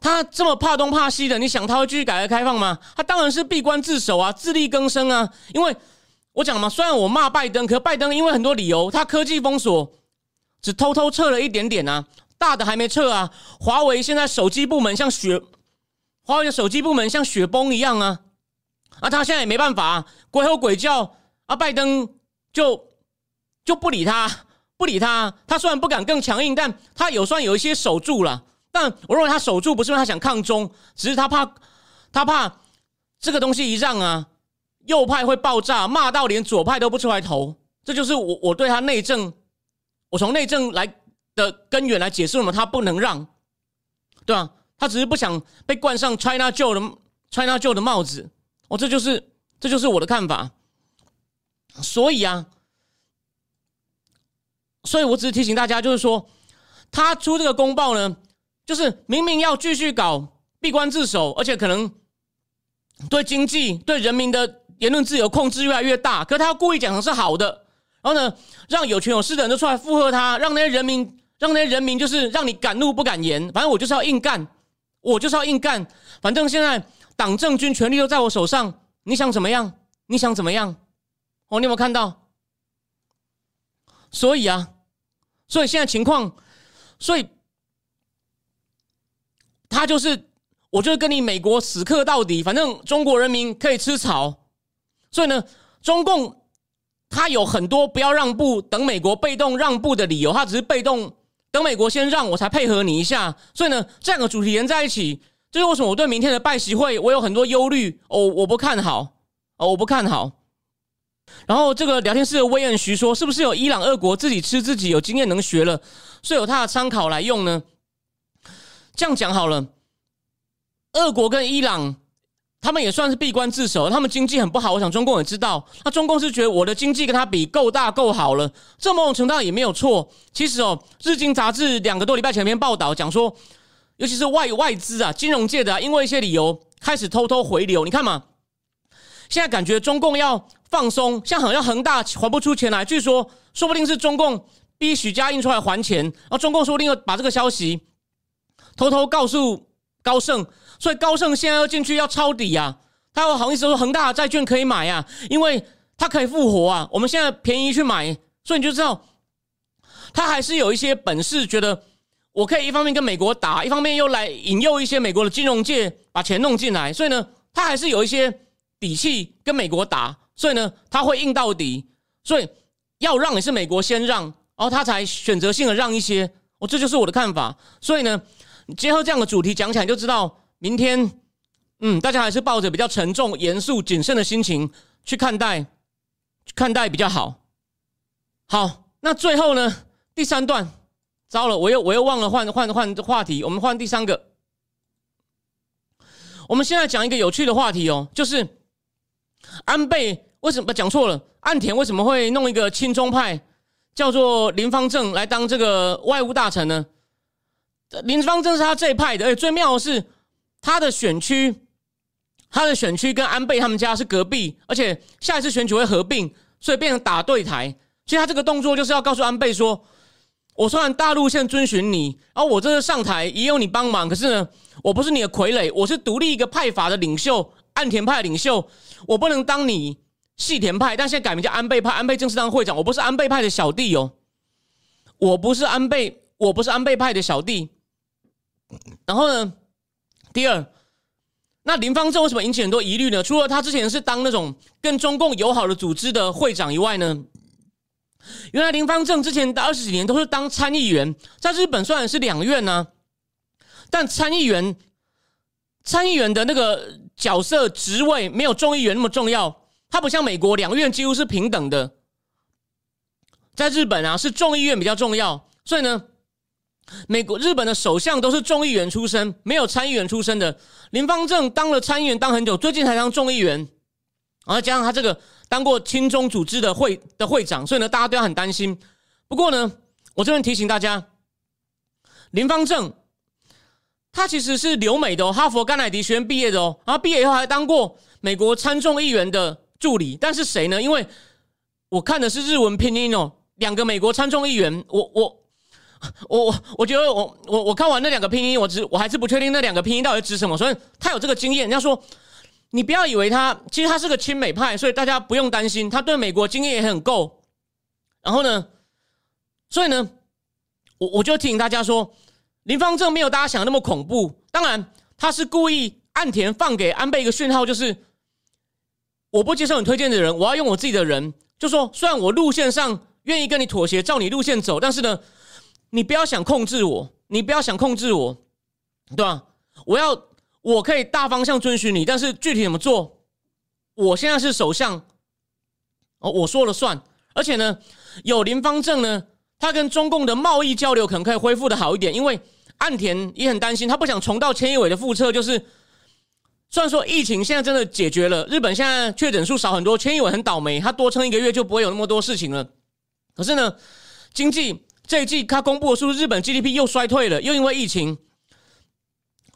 他这么怕东怕西的，你想他会继续改革开放吗？他当然是闭关自守啊，自力更生啊。因为我讲嘛，虽然我骂拜登，可拜登因为很多理由，他科技封锁。”只偷偷撤了一点点啊，大的还没撤啊。华为现在手机部门像雪，华为的手机部门像雪崩一样啊。啊，他现在也没办法啊，鬼吼鬼叫啊。拜登就就不理他，不理他。他虽然不敢更强硬，但他有算有一些守住了。但我认为他守住不是因为他想抗中，只是他怕他怕这个东西一让啊，右派会爆炸，骂到连左派都不出来投。这就是我我对他内政。我从内政来的根源来解释，为什么他不能让，对吧？他只是不想被冠上 China Joe 的 China Joe 的帽子。哦，这就是这就是我的看法。所以啊，所以我只是提醒大家，就是说，他出这个公报呢，就是明明要继续搞闭关自守，而且可能对经济、对人民的言论自由控制越来越大，可他故意讲成是好的。然后呢，让有权有势的人都出来附和他，让那些人民，让那些人民就是让你敢怒不敢言。反正我就是要硬干，我就是要硬干。反正现在党政军权力都在我手上，你想怎么样？你想怎么样？哦，你有没有看到？所以啊，所以现在情况，所以他就是，我就是跟你美国死磕到底。反正中国人民可以吃草。所以呢，中共。他有很多不要让步、等美国被动让步的理由，他只是被动等美国先让我才配合你一下。所以呢，这两个主题连在一起，这是为什么我对明天的拜习会我有很多忧虑哦，我不看好哦，我不看好。然后这个聊天室的威恩徐说，是不是有伊朗、俄国自己吃自己有经验能学了，所以有他的参考来用呢？这样讲好了，俄国跟伊朗。他们也算是闭关自守，他们经济很不好。我想中共也知道，那中共是觉得我的经济跟他比够大够好了，这某种程度也没有错。其实哦，《日经》杂志两个多礼拜前篇报道讲说，尤其是外外资啊，金融界的，因为一些理由开始偷偷回流。你看嘛，现在感觉中共要放松，像好像恒大还不出钱来，据说说不定是中共逼许家印出来还钱，然后中共说不定要把这个消息偷偷告诉高盛。所以高盛现在要进去要抄底呀，他有好意思说恒大的债券可以买呀，因为它可以复活啊。我们现在便宜去买，所以你就知道他还是有一些本事，觉得我可以一方面跟美国打，一方面又来引诱一些美国的金融界把钱弄进来。所以呢，他还是有一些底气跟美国打，所以呢，他会硬到底。所以要让也是美国先让，然后他才选择性的让一些。哦，这就是我的看法。所以呢，结合这样的主题讲起来，就知道。明天，嗯，大家还是抱着比较沉重、严肃、谨慎的心情去看待，看待比较好。好，那最后呢？第三段，糟了，我又我又忘了换换换话题。我们换第三个。我们现在讲一个有趣的话题哦，就是安倍为什么讲错了？岸田为什么会弄一个亲中派，叫做林方正来当这个外务大臣呢？林方正是他这一派的，而且最妙的是。他的选区，他的选区跟安倍他们家是隔壁，而且下一次选举会合并，所以变成打对台。其实他这个动作就是要告诉安倍说：“我虽然大陆现在遵循你，然后我这次上台也有你帮忙，可是呢，我不是你的傀儡，我是独立一个派法的领袖，岸田派领袖，我不能当你细田派，但现在改名叫安倍派，安倍正式当会长，我不是安倍派的小弟哦，我不是安倍，我不是安倍派的小弟。然后呢？”第二，那林方正为什么引起很多疑虑呢？除了他之前是当那种跟中共友好的组织的会长以外呢，原来林方正之前的二十几年都是当参议员，在日本虽然是两院呢，但参议员参议员的那个角色职位没有众议员那么重要，他不像美国两院几乎是平等的。在日本啊，是众议院比较重要，所以呢，美国、日本的首相都是众议员出身，没有参议员出身的。林方正当了参议员当很久，最近才当众议员，然后加上他这个当过亲中组织的会的会长，所以呢，大家都要很担心。不过呢，我这边提醒大家，林方正他其实是留美的哦，哈佛甘乃迪学院毕业的哦，然后毕业以后还当过美国参众议员的助理。但是谁呢？因为我看的是日文拼音哦，两个美国参众议员，我我 我我我觉得我我我看完那两个拼音，我只我还是不确定那两个拼音到底指什么。所以他有这个经验，人家说你不要以为他其实他是个亲美派，所以大家不用担心，他对美国经验也很够。然后呢？所以呢，我我就提醒大家说，林方正没有大家想的那么恐怖。当然，他是故意岸田放给安倍一个讯号，就是我不接受你推荐的人，我要用我自己的人。就说虽然我路线上愿意跟你妥协，照你路线走，但是呢，你不要想控制我，你不要想控制我，对吧？我要我可以大方向遵循你，但是具体怎么做，我现在是首相，哦，我说了算。而且呢，有林方正呢。他跟中共的贸易交流可能可以恢复的好一点，因为岸田也很担心，他不想重蹈千亿伟的覆辙。就是虽然说疫情现在真的解决了，日本现在确诊数少很多，千亿伟很倒霉，他多撑一个月就不会有那么多事情了。可是呢，经济这一季他公布的数，日本 GDP 又衰退了，又因为疫情，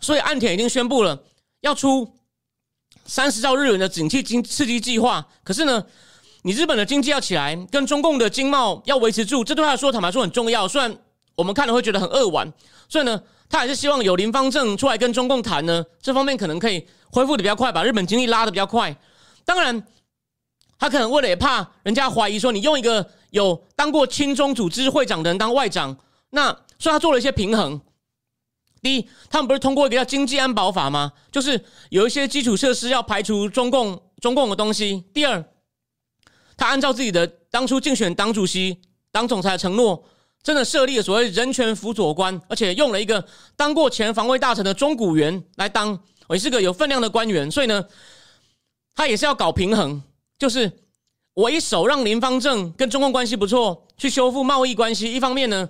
所以岸田已经宣布了要出三十兆日元的景气经刺激计划。可是呢？你日本的经济要起来，跟中共的经贸要维持住，这对他来说坦白说很重要。虽然我们看了会觉得很扼腕，所以呢，他还是希望有林方正出来跟中共谈呢，这方面可能可以恢复的比较快，把日本经济拉的比较快。当然，他可能为了也怕人家怀疑说你用一个有当过亲中组织会长的人当外长，那所以他做了一些平衡。第一，他们不是通过一个叫经济安保法吗？就是有一些基础设施要排除中共中共的东西。第二。他按照自己的当初竞选党主席、党总裁的承诺，真的设立了所谓人权辅佐官，而且用了一个当过前防卫大臣的中谷元来当，也是个有分量的官员。所以呢，他也是要搞平衡，就是我一手让林方正跟中共关系不错，去修复贸易关系；一方面呢，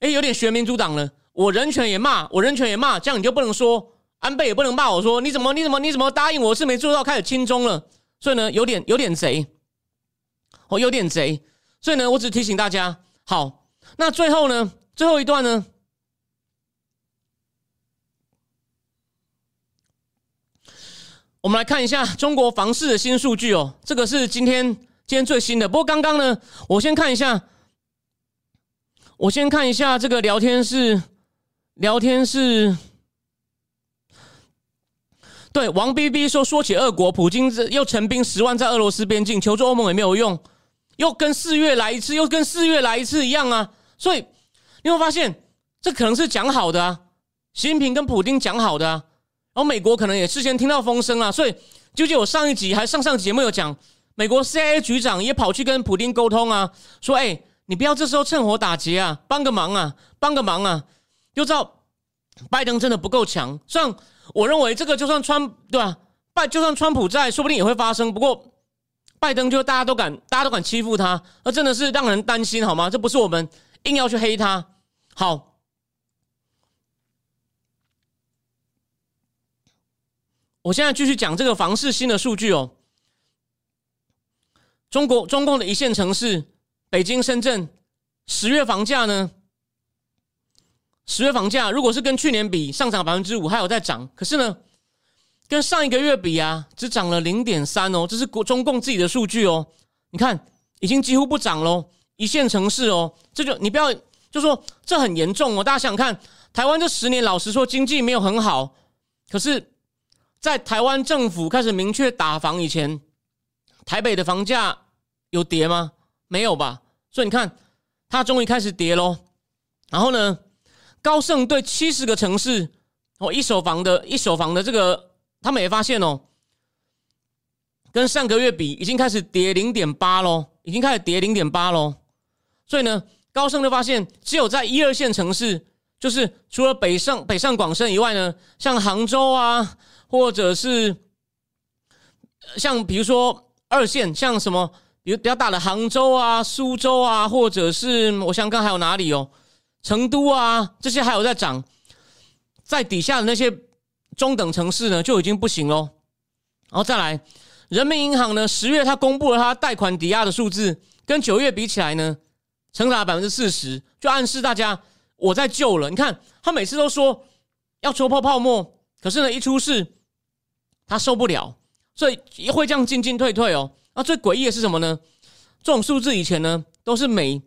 哎，有点学民主党了，我人权也骂，我人权也骂，这样你就不能说安倍也不能骂我说你怎么你怎么你怎么答应我是没做到，开始亲中了。所以呢，有点有点贼。我有点贼，所以呢，我只提醒大家。好，那最后呢，最后一段呢，我们来看一下中国房市的新数据哦。这个是今天今天最新的。不过刚刚呢，我先看一下，我先看一下这个聊天室，聊天室。对，王 B B 说，说起俄国，普京又成兵十万在俄罗斯边境，求助欧盟也没有用。又跟四月来一次，又跟四月来一次一样啊！所以你会发现，这可能是讲好的啊。习近平跟普京讲好的啊，然后美国可能也事先听到风声啊。所以，究竟我上一集还上上节目有讲，美国 CIA 局长也跑去跟普京沟通啊，说：“哎，你不要这时候趁火打劫啊，帮个忙啊，帮个忙啊！”就知道拜登真的不够强。虽然我认为这个就算川对吧，拜就算川普在，说不定也会发生。不过。拜登就大家都敢，大家都敢欺负他，那真的是让人担心，好吗？这不是我们硬要去黑他。好，我现在继续讲这个房市新的数据哦。中国中共的一线城市北京、深圳，十月房价呢？十月房价如果是跟去年比上涨百分之五，还有在涨，可是呢？跟上一个月比啊，只涨了零点三哦，这是国中共自己的数据哦。你看，已经几乎不涨喽。一线城市哦，这就你不要就说这很严重哦。大家想看，台湾这十年老实说经济没有很好，可是，在台湾政府开始明确打房以前，台北的房价有跌吗？没有吧。所以你看，它终于开始跌喽。然后呢，高盛对七十个城市哦一手房的一手房的这个。他们也发现哦，跟上个月比，已经开始跌零点八喽，已经开始跌零点八喽。所以呢，高盛就发现，只有在一二线城市，就是除了北上北上广深以外呢，像杭州啊，或者是像比如说二线，像什么比如比较大的杭州啊、苏州啊，或者是我想看还有哪里哦，成都啊这些还有在涨，在底下的那些中等城市呢就已经不行喽。然后再来，人民银行呢十月它公布了它贷款抵押的数字，跟九月比起来呢，成长了百分之四十，就暗示大家我在救了。你看他每次都说要戳破泡沫，可是呢一出事他受不了，所以也会这样进进退退哦。那最诡异的是什么呢？这种数字以前呢都是每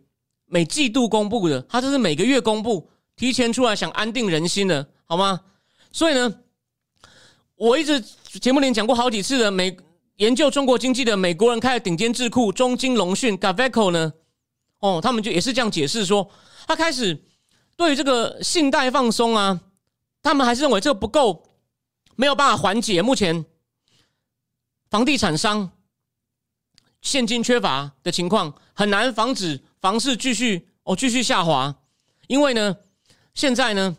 每季度公布的，他这是每个月公布，提前出来想安定人心的，好吗？所以呢，我一直节目里讲过好几次的，美研究中国经济的美国人开的顶尖智库中金龙讯 Gaveco 呢，哦，他们就也是这样解释说，他开始对于这个信贷放松啊，他们还是认为这个不够，没有办法缓解目前房地产商。现金缺乏的情况很难防止房市继续哦继续下滑，因为呢，现在呢，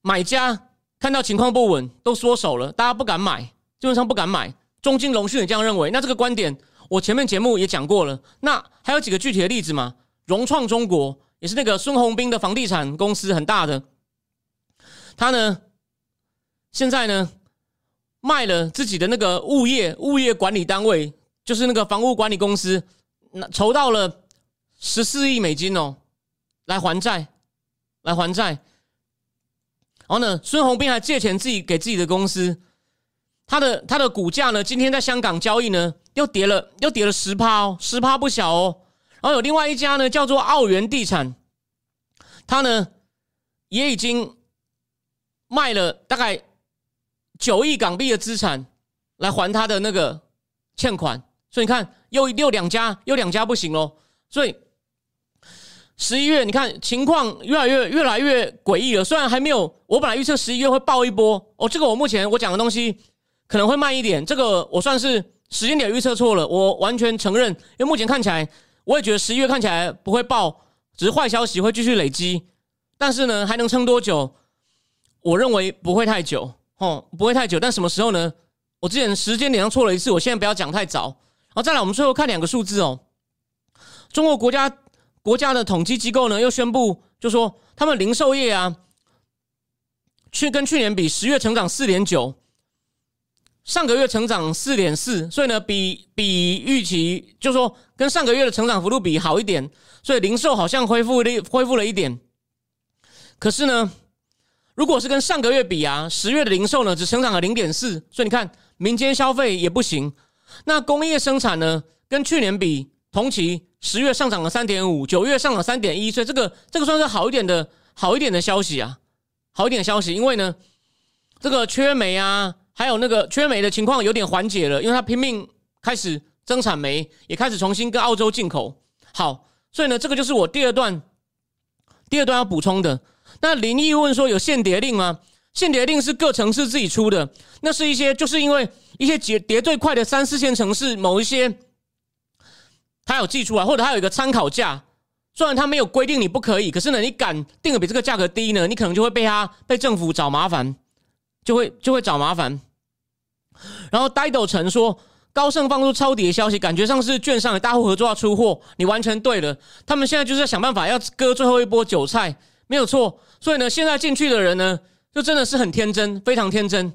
买家看到情况不稳都缩手了，大家不敢买，基本上不敢买。中金龙讯也这样认为。那这个观点我前面节目也讲过了。那还有几个具体的例子吗？融创中国也是那个孙宏斌的房地产公司，很大的，他呢现在呢。卖了自己的那个物业物业管理单位，就是那个房屋管理公司，那筹到了十四亿美金哦，来还债，来还债。然后呢，孙宏斌还借钱自己给自己的公司，他的他的股价呢，今天在香港交易呢，又跌了又跌了十趴哦，十趴不小哦。然后有另外一家呢，叫做澳元地产，他呢也已经卖了大概。九亿港币的资产来还他的那个欠款，所以你看又又两家又两家不行喽。所以十一月你看情况越来越越来越诡异了。虽然还没有，我本来预测十一月会爆一波哦。这个我目前我讲的东西可能会慢一点，这个我算是时间点预测错了，我完全承认。因为目前看起来，我也觉得十一月看起来不会爆，只是坏消息会继续累积。但是呢，还能撑多久？我认为不会太久。哦，不会太久，但什么时候呢？我之前时间点上错了一次，我现在不要讲太早。然后再来，我们最后看两个数字哦。中国国家国家的统计机构呢，又宣布，就说他们零售业啊，去跟去年比，十月成长四点九，上个月成长四点四，所以呢，比比预期，就说跟上个月的成长幅度比好一点，所以零售好像恢复了恢复了一点。可是呢？如果是跟上个月比啊，十月的零售呢只成长了零点四，所以你看民间消费也不行。那工业生产呢，跟去年比，同期十月上涨了三点五，九月上涨三点一，所以这个这个算是好一点的好一点的消息啊，好一点的消息。因为呢，这个缺煤啊，还有那个缺煤的情况有点缓解了，因为它拼命开始增产煤，也开始重新跟澳洲进口。好，所以呢，这个就是我第二段第二段要补充的。那林毅问说：“有限跌令吗？限跌令是各城市自己出的，那是一些就是因为一些跌跌最快的三四线城市，某一些他有寄出来，或者他有一个参考价。虽然他没有规定你不可以，可是呢，你敢定的比这个价格低呢，你可能就会被他被政府找麻烦，就会就会找麻烦。然后呆斗城说，高盛放出抄底的消息，感觉上是券商的大户合作要出货，你完全对了。他们现在就是在想办法要割最后一波韭菜。”没有错，所以呢，现在进去的人呢，就真的是很天真，非常天真。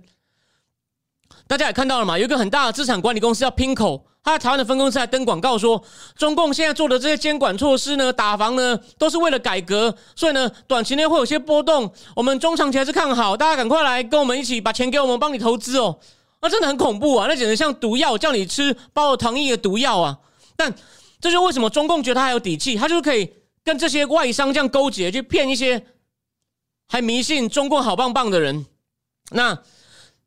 大家也看到了嘛，有一个很大的资产管理公司叫拼口，他在台湾的分公司还登广告说，中共现在做的这些监管措施呢，打房呢，都是为了改革，所以呢，短期内会有些波动，我们中长期还是看好，大家赶快来跟我们一起把钱给我们，帮你投资哦。那真的很恐怖啊，那简直像毒药，叫你吃包了糖衣的毒药啊。但这就为什么中共觉得他还有底气，他就可以。跟这些外商这样勾结，去骗一些还迷信中共好棒棒的人。那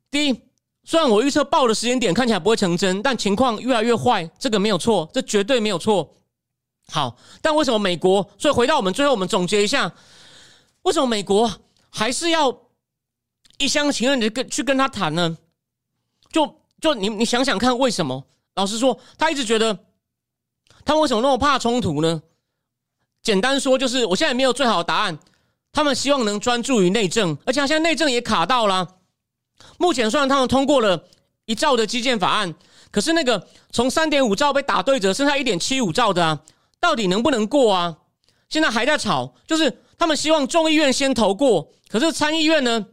第一，虽然我预测报的时间点看起来不会成真，但情况越来越坏，这个没有错，这绝对没有错。好，但为什么美国？所以回到我们最后，我们总结一下，为什么美国还是要一厢情愿的跟去跟他谈呢？就就你你想想看，为什么？老实说，他一直觉得他为什么那么怕冲突呢？简单说，就是我现在没有最好的答案。他们希望能专注于内政，而且现在内政也卡到了。目前虽然他们通过了一兆的基建法案，可是那个从三点五兆被打对折，剩下一点七五兆的啊，到底能不能过啊？现在还在吵，就是他们希望众议院先投过，可是参议院呢？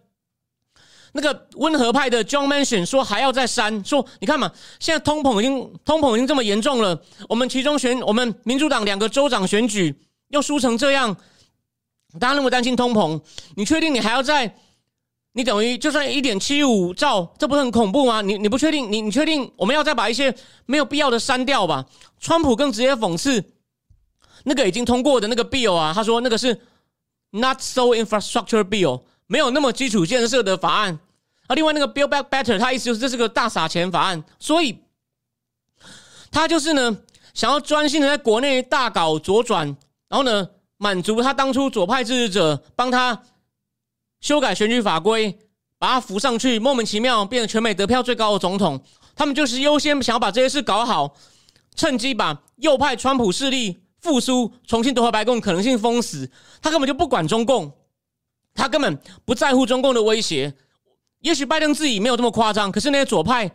那个温和派的 John Manchin 说还要再删，说你看嘛，现在通膨已经通膨已经这么严重了，我们其中选我们民主党两个州长选举又输成这样，大家那么担心通膨，你确定你还要在？你等于就算一点七五兆，这不是很恐怖吗？你你不确定？你你确定我们要再把一些没有必要的删掉吧？川普更直接讽刺那个已经通过的那个 bill 啊，他说那个是 not so infrastructure bill，没有那么基础建设的法案啊。另外那个 bill back better，他意思就是这是个大撒钱法案，所以他就是呢想要专心的在国内大搞左转，然后呢满足他当初左派支持者帮他。修改选举法规，把他扶上去，莫名其妙变成全美得票最高的总统。他们就是优先想要把这些事搞好，趁机把右派川普势力复苏、重新夺回白宫可能性封死。他根本就不管中共，他根本不在乎中共的威胁。也许拜登自己没有这么夸张，可是那些左派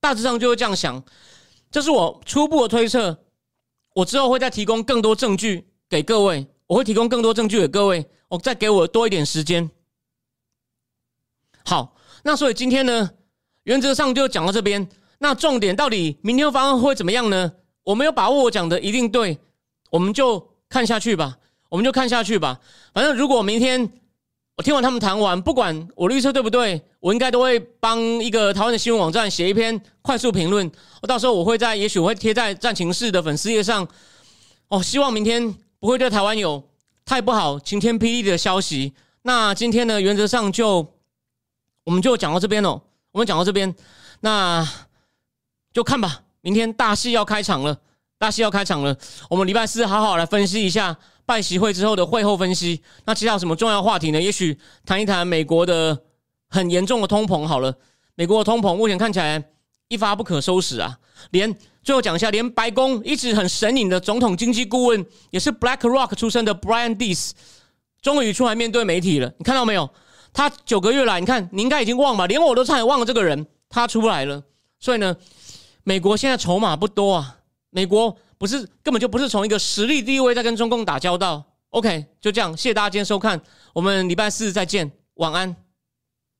大致上就会这样想。这是我初步的推测。我之后会再提供更多证据给各位，我会提供更多证据给各位。我再给我多一点时间。好，那所以今天呢，原则上就讲到这边。那重点到底明天方案会怎么样呢？我没有把握我讲的一定对，我们就看下去吧。我们就看下去吧。反正如果明天我听完他们谈完，不管我预测对不对，我应该都会帮一个台湾的新闻网站写一篇快速评论。我到时候我会在，也许我会贴在战情室的粉丝页上。哦，希望明天不会对台湾有太不好、晴天霹雳的消息。那今天呢，原则上就。我们就讲到这边哦，我们讲到这边，那就看吧。明天大戏要开场了，大戏要开场了。我们礼拜四好好来分析一下拜习会之后的会后分析。那其他有什么重要话题呢？也许谈一谈美国的很严重的通膨好了。美国的通膨目前看起来一发不可收拾啊！连最后讲一下，连白宫一直很神隐的总统经济顾问，也是 BlackRock 出身的 Brian Dees，终于出来面对媒体了。你看到没有？他九个月来，你看，你应该已经忘吧？连我都差点忘了这个人，他出来了。所以呢，美国现在筹码不多啊。美国不是根本就不是从一个实力地位在跟中共打交道。OK，就这样，谢谢大家今天收看，我们礼拜四再见，晚安。